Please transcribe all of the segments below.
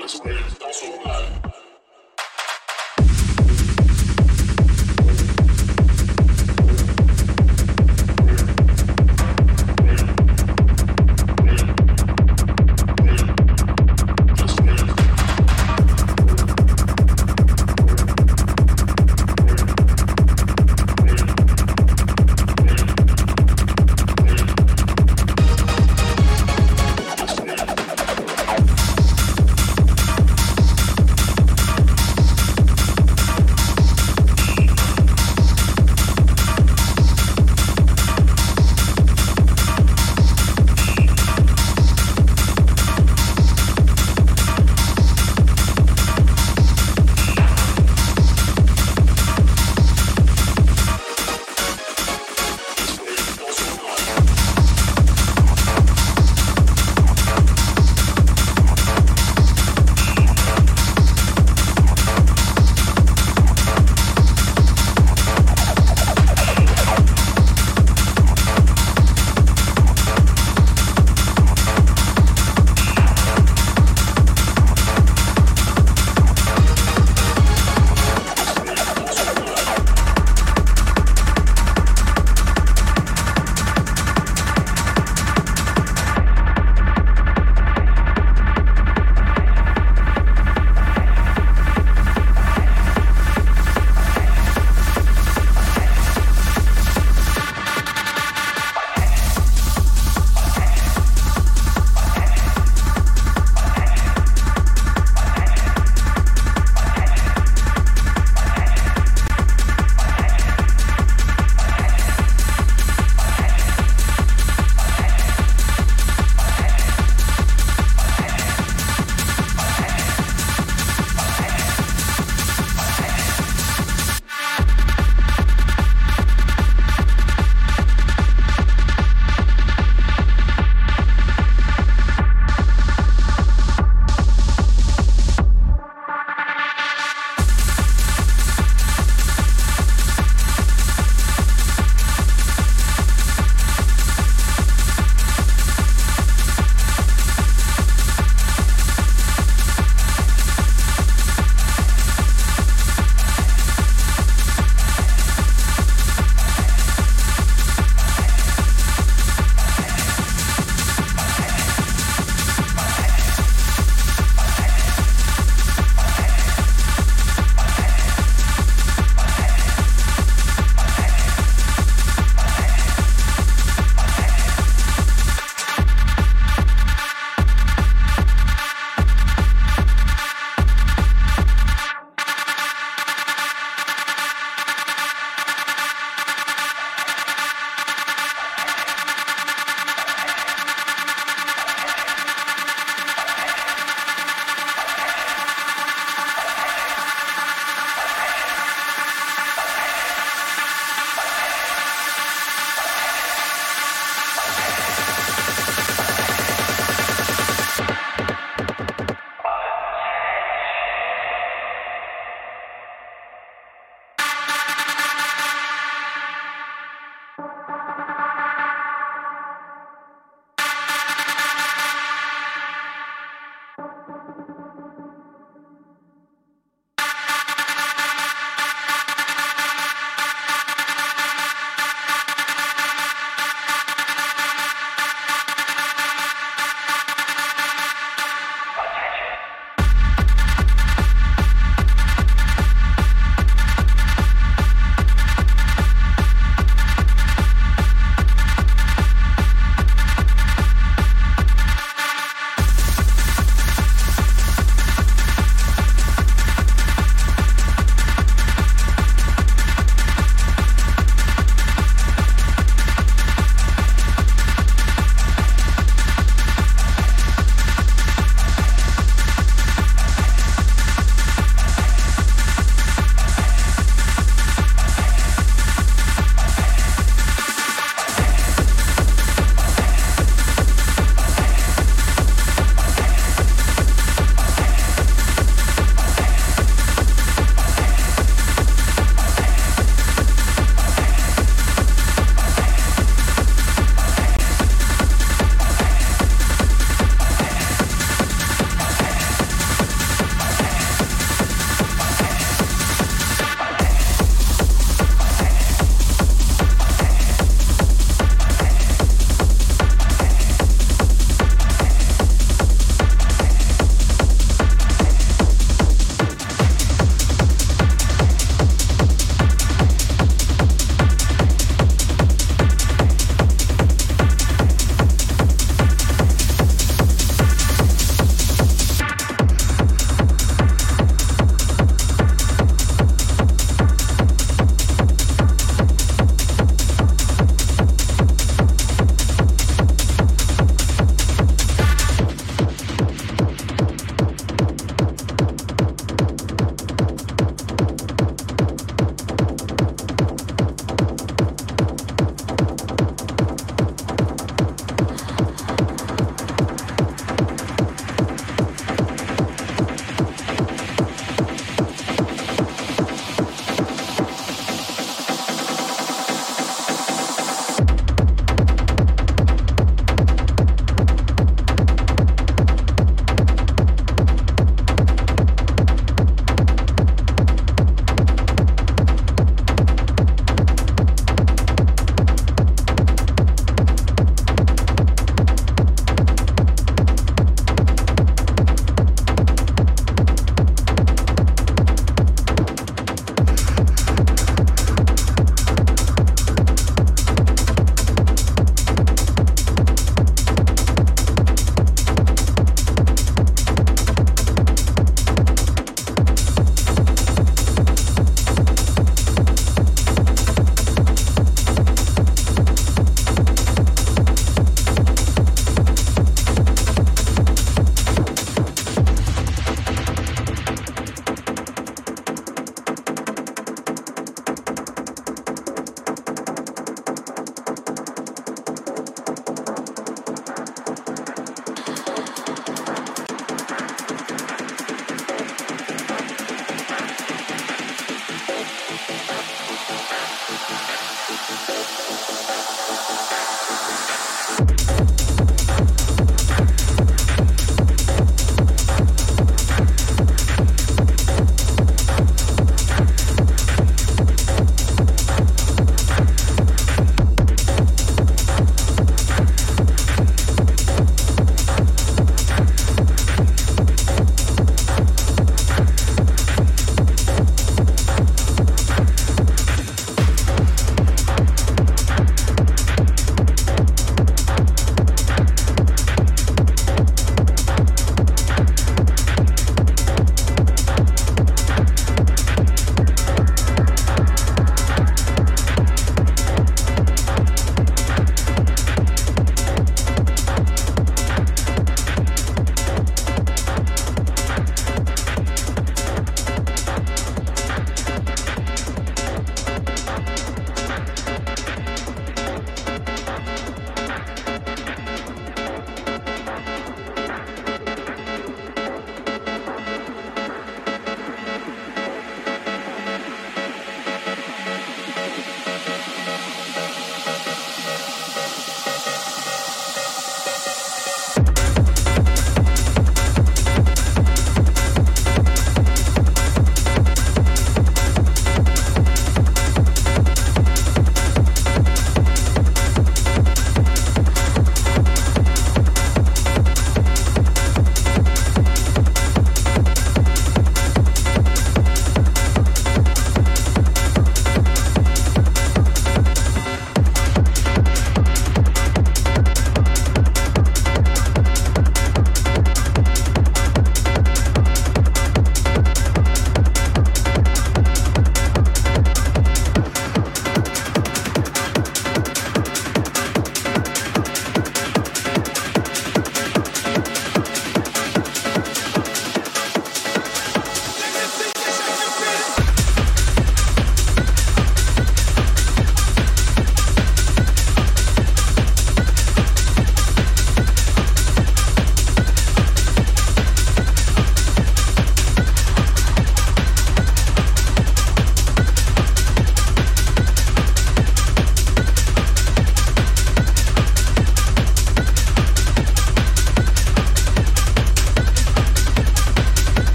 Let's wait, don't so.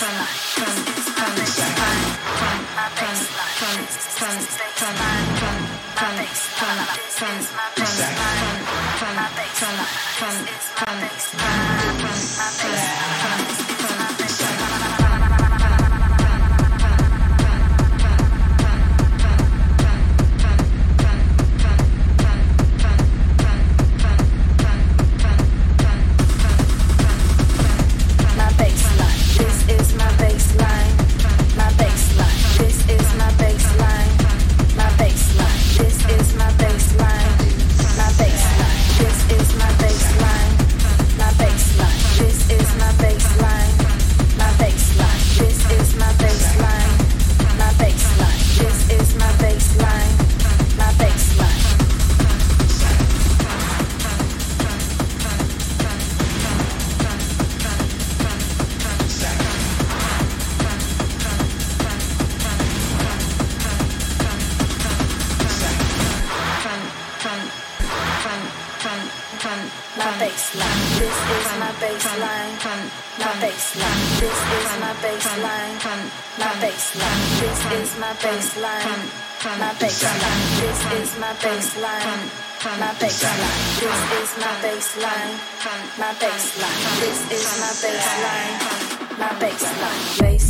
算了。Baseline, baseline. Baseline.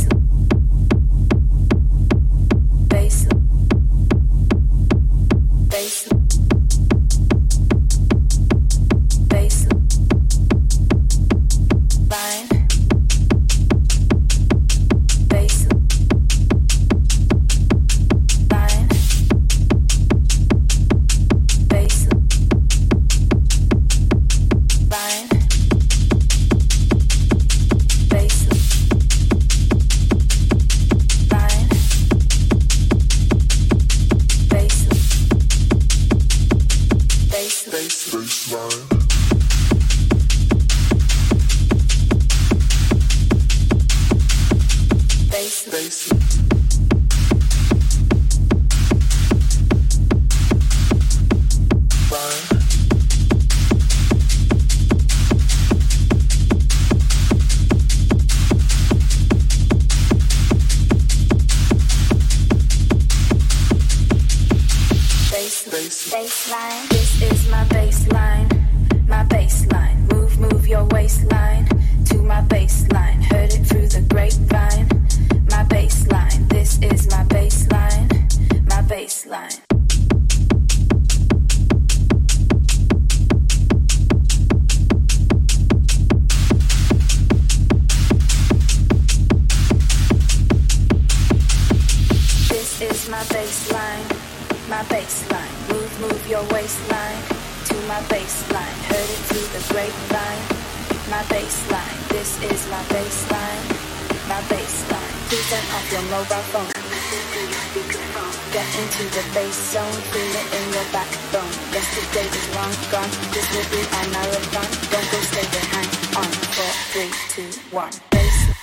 three, two, one. Bass.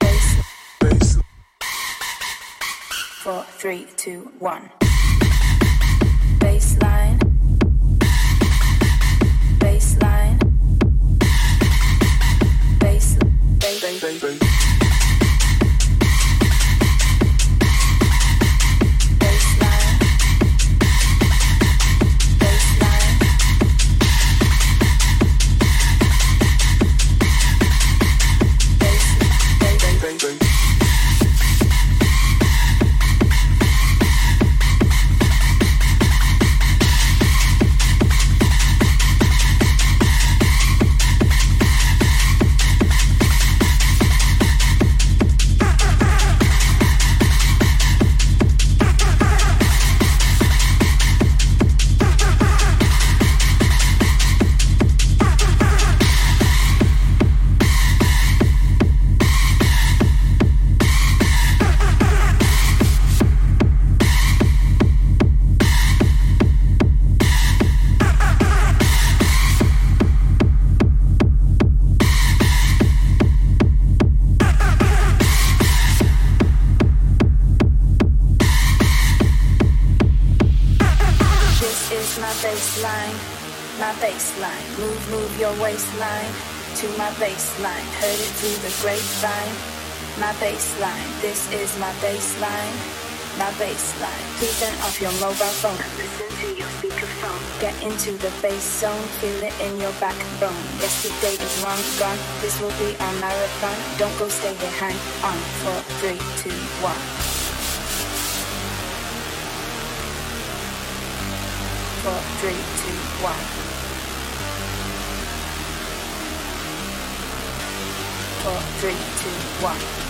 Bass. Bass. Four, three, two, one. Baseline. Baseline. Baseline. Baseline. Your mobile phone. Listen to your speakerphone. Get into the bass zone, feel it in your backbone. Yesterday is long gone. This will be our marathon. Don't go, stay here, hang on. Four, three, two, one. four, three, two, one. Four, three, two, one.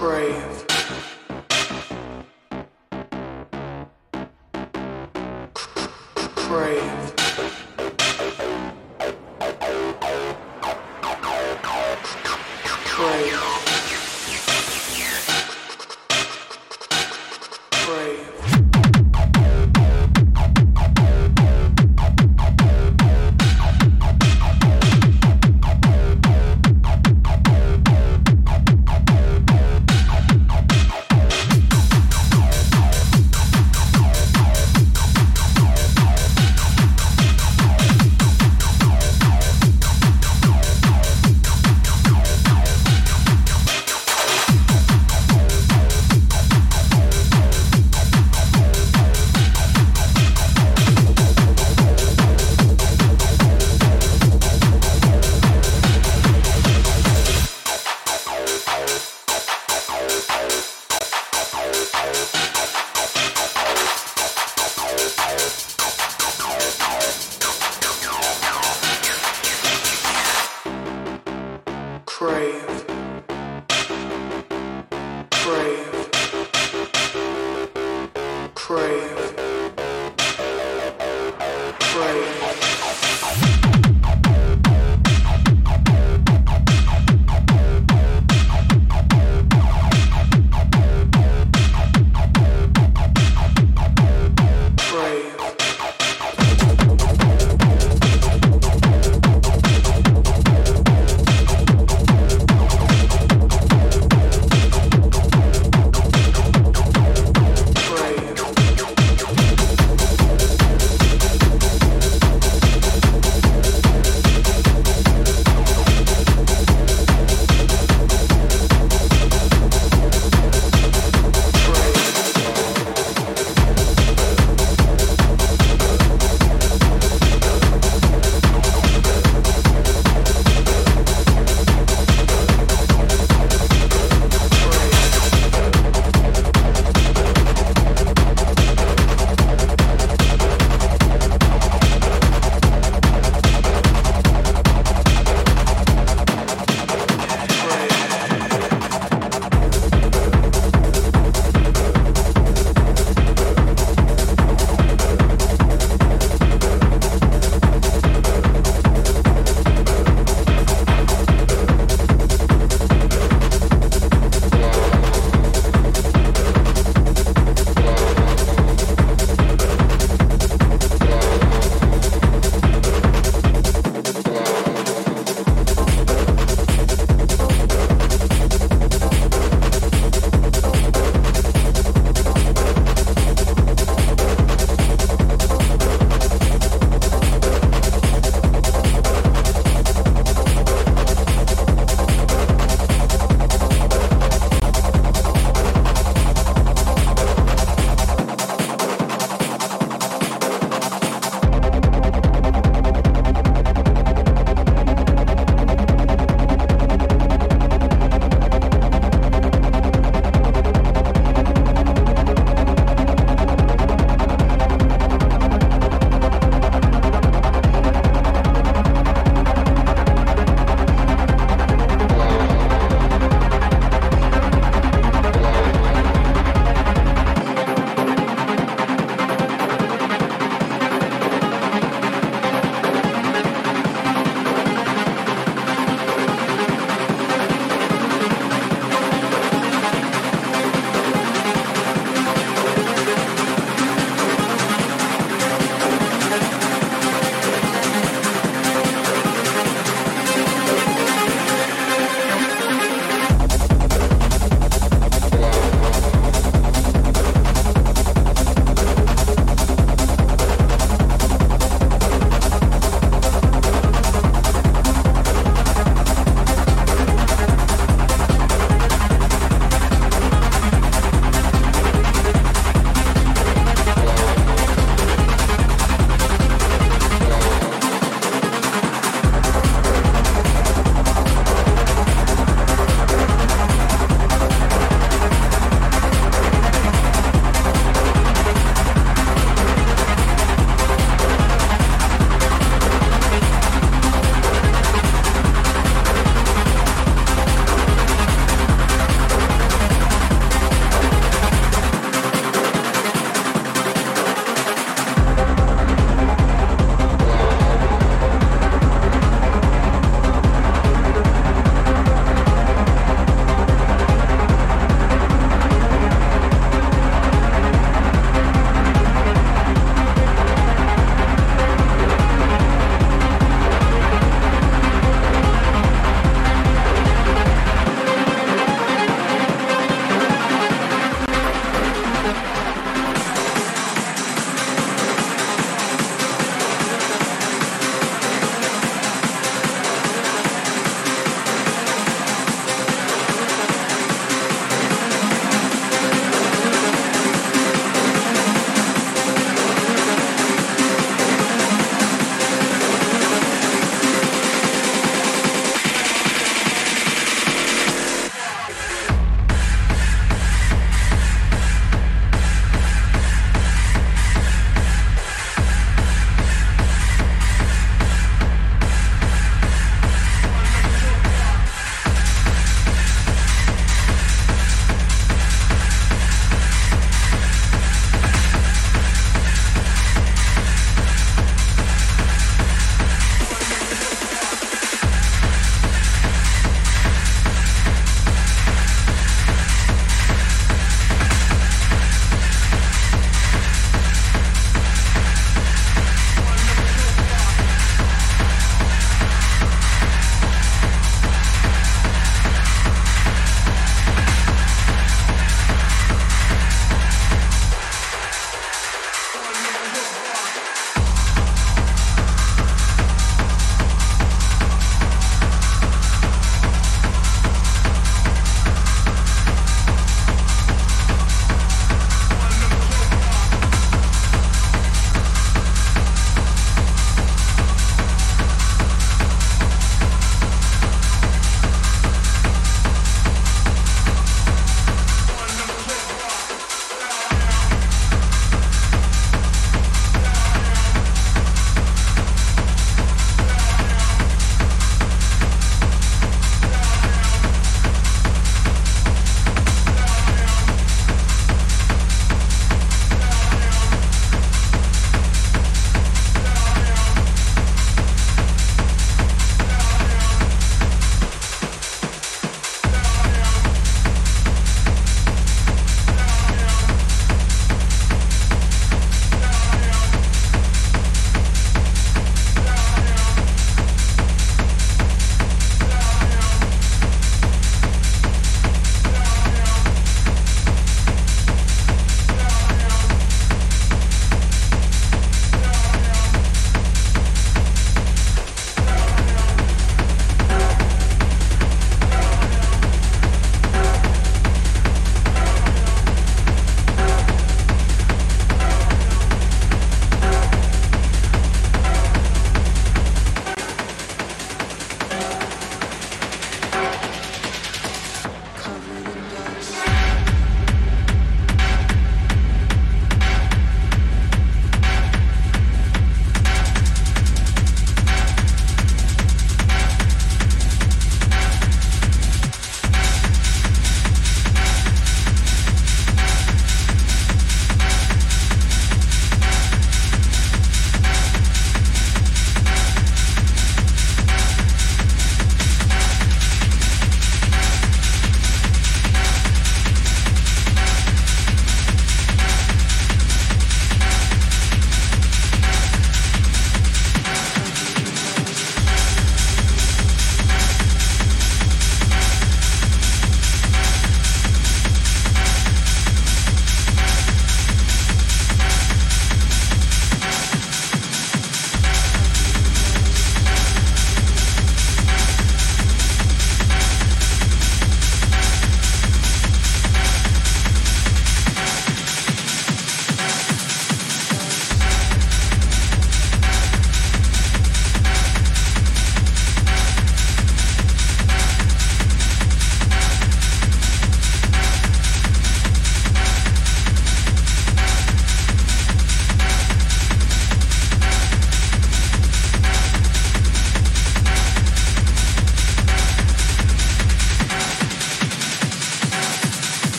Crave, crave,